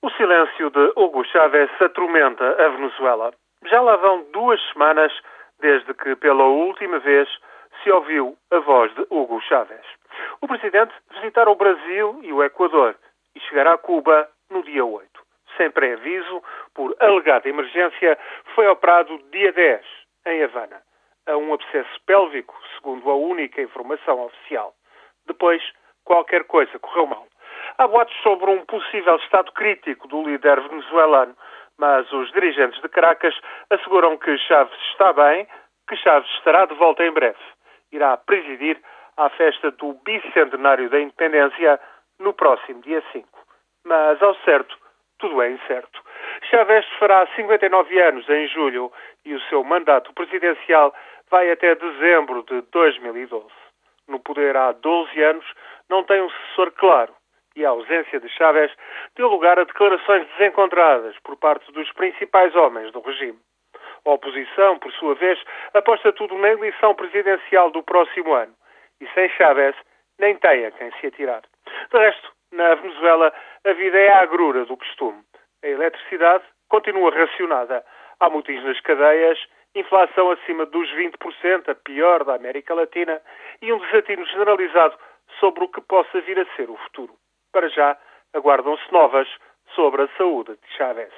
O silêncio de Hugo Chávez atormenta a Venezuela. Já lá vão duas semanas desde que, pela última vez, se ouviu a voz de Hugo Chávez. O presidente visitará o Brasil e o Equador e chegará a Cuba no dia 8. Sem pré-aviso, por alegada emergência, foi operado dia 10, em Havana, a um abscesso pélvico, segundo a única informação oficial. Depois, qualquer coisa correu mal. Há boatos sobre um possível estado crítico do líder venezuelano, mas os dirigentes de Caracas asseguram que Chaves está bem, que Chaves estará de volta em breve. Irá presidir à festa do bicentenário da independência no próximo dia 5. Mas, ao certo, tudo é incerto. Chávez fará 59 anos em julho e o seu mandato presidencial vai até dezembro de 2012. No poder há 12 anos, não tem um sucessor claro e a ausência de Chávez deu lugar a declarações desencontradas por parte dos principais homens do regime. A oposição, por sua vez, aposta tudo na eleição presidencial do próximo ano e sem Chávez nem tem a quem se atirar. De resto, na Venezuela, a vida é a agrura do costume. A eletricidade continua racionada. Há motins nas cadeias, inflação acima dos 20%, a pior da América Latina, e um desatino generalizado sobre o que possa vir a ser o futuro. Para já, aguardam-se novas sobre a saúde de Chávez.